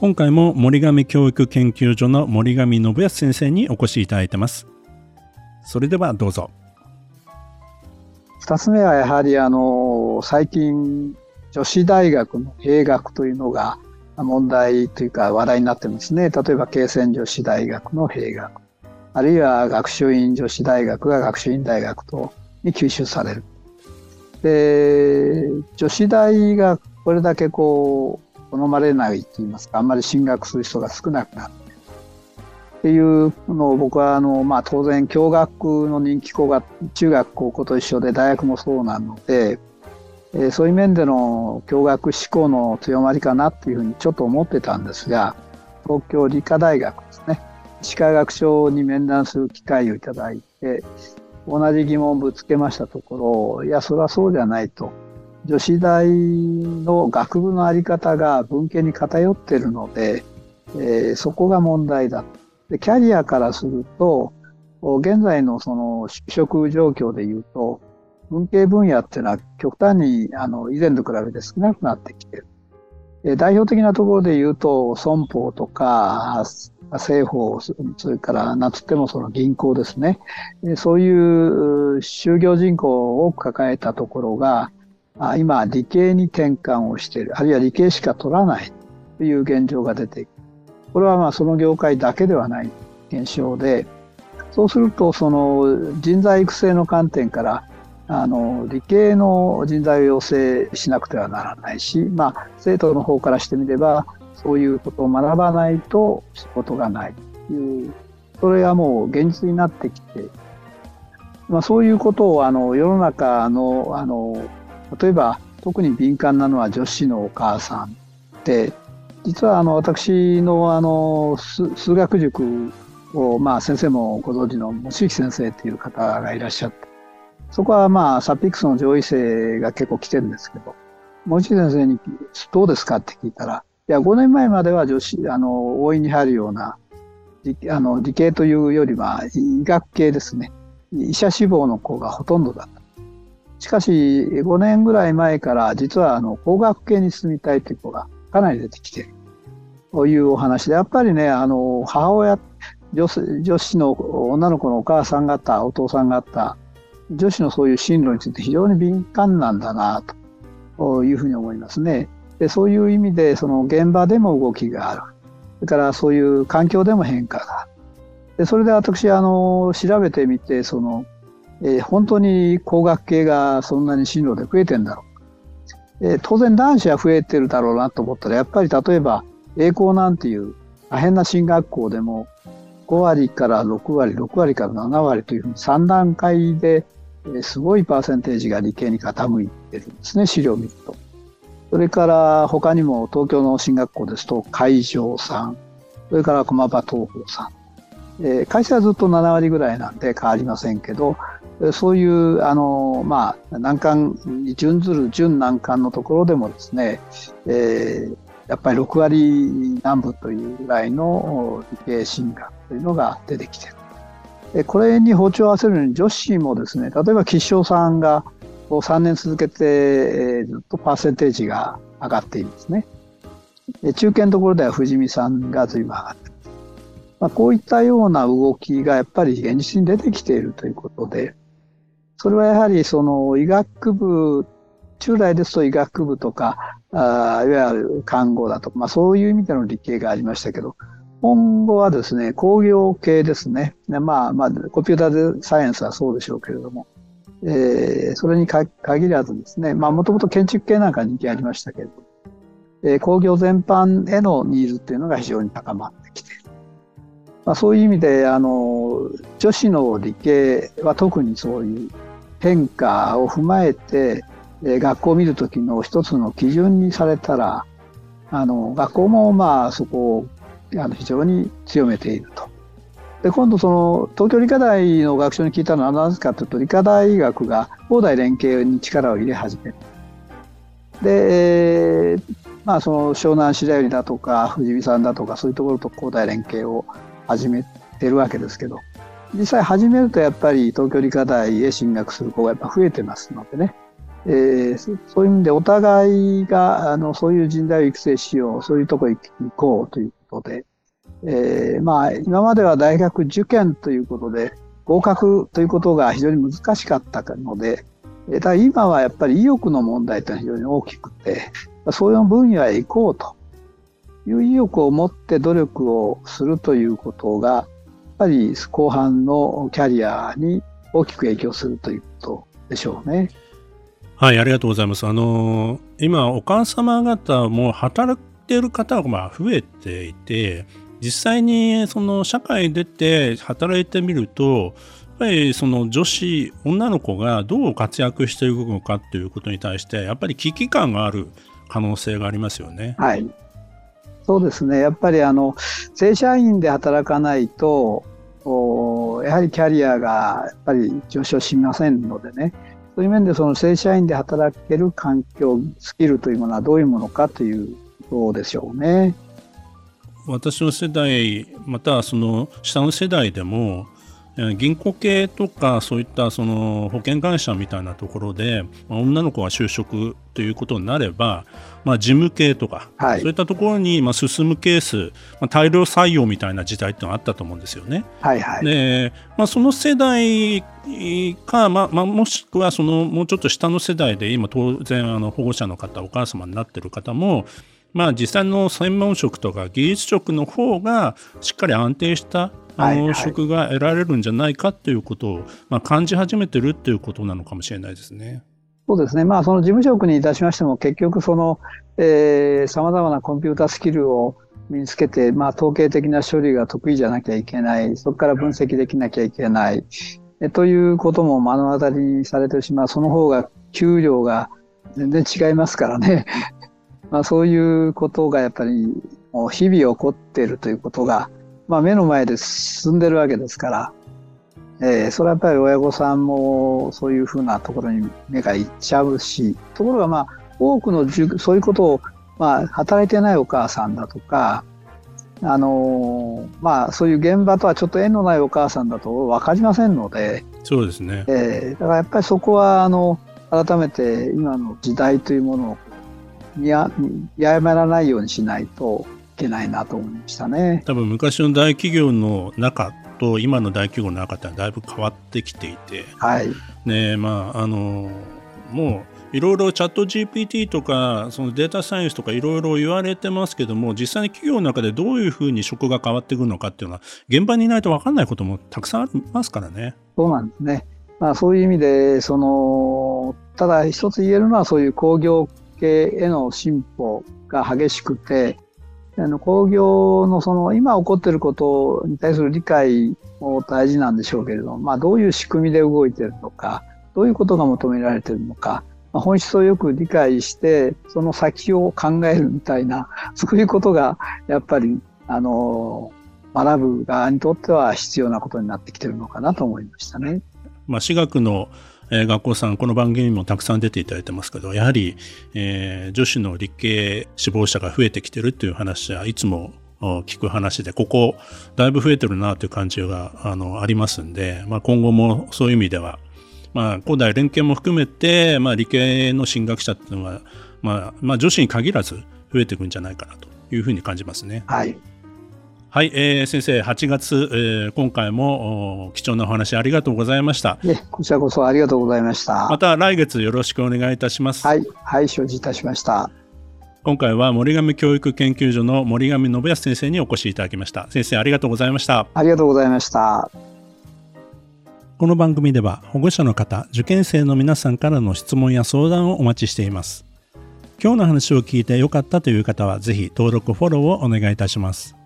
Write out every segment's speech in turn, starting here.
今回も森上教育研究所の森上信康先生にお越しいただいてます。それではどうぞ。2つ目はやはりあの最近女子大学の閉学というのが問題というか話題になってますね。例えば慶泉女子大学の閉学。あるいは学習院女子大学が学習院大学とに吸収される。で女子大がこれだけこう好まれないと言いますかあんまり進学する人が少なくなってっていうのを僕はあの、まあ、当然共学の人気校が中学高校と一緒で大学もそうなので、えー、そういう面での共学志向の強まりかなっていうふうにちょっと思ってたんですが東京理科大学ですね歯科学省に面談する機会をいただいて同じ疑問をぶつけましたところいやそれはそうじゃないと。女子大の学部のあり方が文系に偏っているので、えー、そこが問題だ。で、キャリアからすると、現在のその就職状況で言うと、文系分野っていうのは極端にあの以前と比べて少なくなってきている。え代表的なところで言うと、損保とか、政法、それからなつってもその銀行ですね。そういう就業人口を多く抱えたところが、あ今理系に転換をしている。あるいは理系しか取らないという現状が出ている。これはまあその業界だけではない。現象で。そうするとその人材育成の観点からあの理系の人材を養成しなくてはならないし、まあ、生徒の方からしてみればそういうことを学ばないと仕事がないという。それがもう現実になってきて、まあ、そういうことをあの世の中のあの例えば特に敏感なのは女子のお母さんで実はあの私のあの数学塾を、まあ、先生もご存知の望月先生っていう方がいらっしゃってそこはまあサピックスの上位生が結構来てるんですけど望月先生に「どうですか?」って聞いたらいや5年前までは女子あの応援に入るようなあの理系というよりは医学系ですね医者志望の子がほとんどだった。しかし5年ぐらい前から実はあの工学系に進みたいという子がかなり出てきている。というお話でやっぱりねあの母親女女子の女の子のお母さん方お父さん方女子のそういう進路について非常に敏感なんだなというふうに思いますね。でそういう意味でその現場でも動きがある。それからそういう環境でも変化がある。でそれで私あの調べてみてそのえー、本当に工学系がそんなに進路で増えてんだろう、えー、当然男子は増えてるだろうなと思ったらやっぱり例えば栄光なんていう大変な進学校でも5割から6割6割から7割というふうに3段階で、すごいパーセンテージが理系に傾いてるんですね資料を見ると。それから他にも東京の進学校ですと海上さん。それから駒場東宝さん。えー、会社はずっと7割ぐらいなんで変わりませんけど、そういうあの、まあ、難関に準ずる準難関のところでもですね、えー、やっぱり6割南部というぐらいの理系進学というのが出てきてる。これに包丁を合わせるように女子もですね、例えば吉祥さんが3年続けて、ずっとパーセンテージが上がっているんですね。中堅のところでは藤見さんが随分上がっている。まあ、こういったような動きがやっぱり現実に出てきているということで、それはやはりその医学部、従来ですと医学部とか、あいわゆる看護だとか、まあ、そういう意味での理系がありましたけど、今後はですね、工業系ですね。まあ、まあ、コンピューターサイエンスはそうでしょうけれども、えー、それに限らずですね、まあ、もともと建築系なんか人気ありましたけれど、えー、工業全般へのニーズっていうのが非常に高まってきている。まあ、そういう意味で、あの、女子の理系は特にそういう変化を踏まえて、え学校を見るときの一つの基準にされたら、あの、学校もまあそこをあの非常に強めていると。で今度その東京理科大の学長に聞いたのはなぜかというと理科大学が東大連携に力を入れ始める。で、えー、まあその湘南白百合だとか富士見さんだとかそういうところと東大連携を始めてるわけですけど実際始めるとやっぱり東京理科大へ進学する子がやっぱ増えてますのでね、えー、そういう意味でお互いがあのそういう人材を育成しようそういうところに行こうということで、えー、まあ今までは大学受験ということで合格ということが非常に難しかったので、ただ今はやっぱり意欲の問題というのは非常に大きくてそういう分野へ行こうという意欲を持って努力をするということがぱり後半のキャリアに大きく影響するということでしょうね。はい、ありがとうございます。あの今、お母様方も働いてる方がまあ増えていて、実際にその社会出て働いてみると、やっぱりその女子、女の子がどう活躍していくのかということに対して、やっぱり危機感がある可能性がありますよね。はい。そうですね。やっぱりあの、正社員で働かないと、やはりキャリアがやっぱり上昇しませんのでね、そういう面でその正社員で働ける環境、スキルというものはどういうものかということでしょうね。私の世代、またその下の世代でも、銀行系とかそういったその保険会社みたいなところで、まあ、女の子が就職ということになれば、まあ、事務系とか、はい、そういったところにまあ進むケース、まあ、大量採用みたいな時代ってのがあったと思うんですよね。はいはい、でまあ、その世代か、まあまあ、もしくはそのもうちょっと下の世代で今当然あの保護者の方お母様になってる方もまあ、実際の専門職とか技術職の方がしっかり安定したあの、職が得られるんじゃないかということを、まあ、感じ始めてるっていうことなのかもしれないですね。そうですね。まあ、その事務職にいたしましても、結局、その、えー、様々なコンピュータスキルを身につけて、まあ、統計的な処理が得意じゃなきゃいけない。そこから分析できなきゃいけない。えということも目の当たりにされてしまう。その方が給料が全然違いますからね。まあ、そういうことがやっぱり、もう日々起こっているということが、まあ、目の前で進んでるわけですから、えー、それはやっぱり親御さんもそういうふうなところに目がいっちゃうしところがまあ多くのそういうことを、まあ、働いてないお母さんだとかあのまあそういう現場とはちょっと縁のないお母さんだと分かりませんのでそうですね、えー、だからやっぱりそこはあの改めて今の時代というものを見誤らないようにしないとけないなと思いましたね。多分昔の大企業の中と今の大企業の中ってだいぶ変わってきていて、はい。ねまあ、あのもういろいろチャット GPT とかそのデータサイエンスとかいろいろ言われてますけども実際に企業の中でどういうふうに職が変わってくるのかっていうのは現場にいないと分かんないこともたくさんありますからね。そうなんですね、まあ、そういう意味でそのただ一つ言えるのはそういう工業系への進歩が激しくてあの工業のその今起こっていることに対する理解も大事なんでしょうけれども、まあ、どういう仕組みで動いているのかどういうことが求められているのか、まあ、本質をよく理解してその先を考えるみたいなそういうことがやっぱりあの学ぶ側にとっては必要なことになってきてるのかなと思いましたね。まあ、私学のえー、学校さん、この番組にもたくさん出ていただいてますけど、やはり、えー、女子の理系志望者が増えてきてるっていう話はいつも聞く話で、ここ、だいぶ増えてるなという感じがあのありますんで、まあ、今後もそういう意味では、まあ、古代連携も含めて、まあ、理系の進学者っていうのは、まあ、まあ、女子に限らず増えていくんじゃないかなというふうに感じますね。はい。はい、えー、先生、8月、えー、今回も貴重なお話ありがとうございました。ね、こちらこそありがとうございました。また来月よろしくお願いいたします。はい、はい、承知いたしました。今回は森上教育研究所の森上信康先生にお越しいただきました。先生、ありがとうございました。ありがとうございました。この番組では保護者の方、受験生の皆さんからの質問や相談をお待ちしています。今日の話を聞いてよかったという方は、ぜひ登録、フォローをお願いいたします。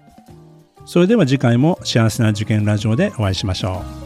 それでは次回も幸せな受験ラジオでお会いしましょう。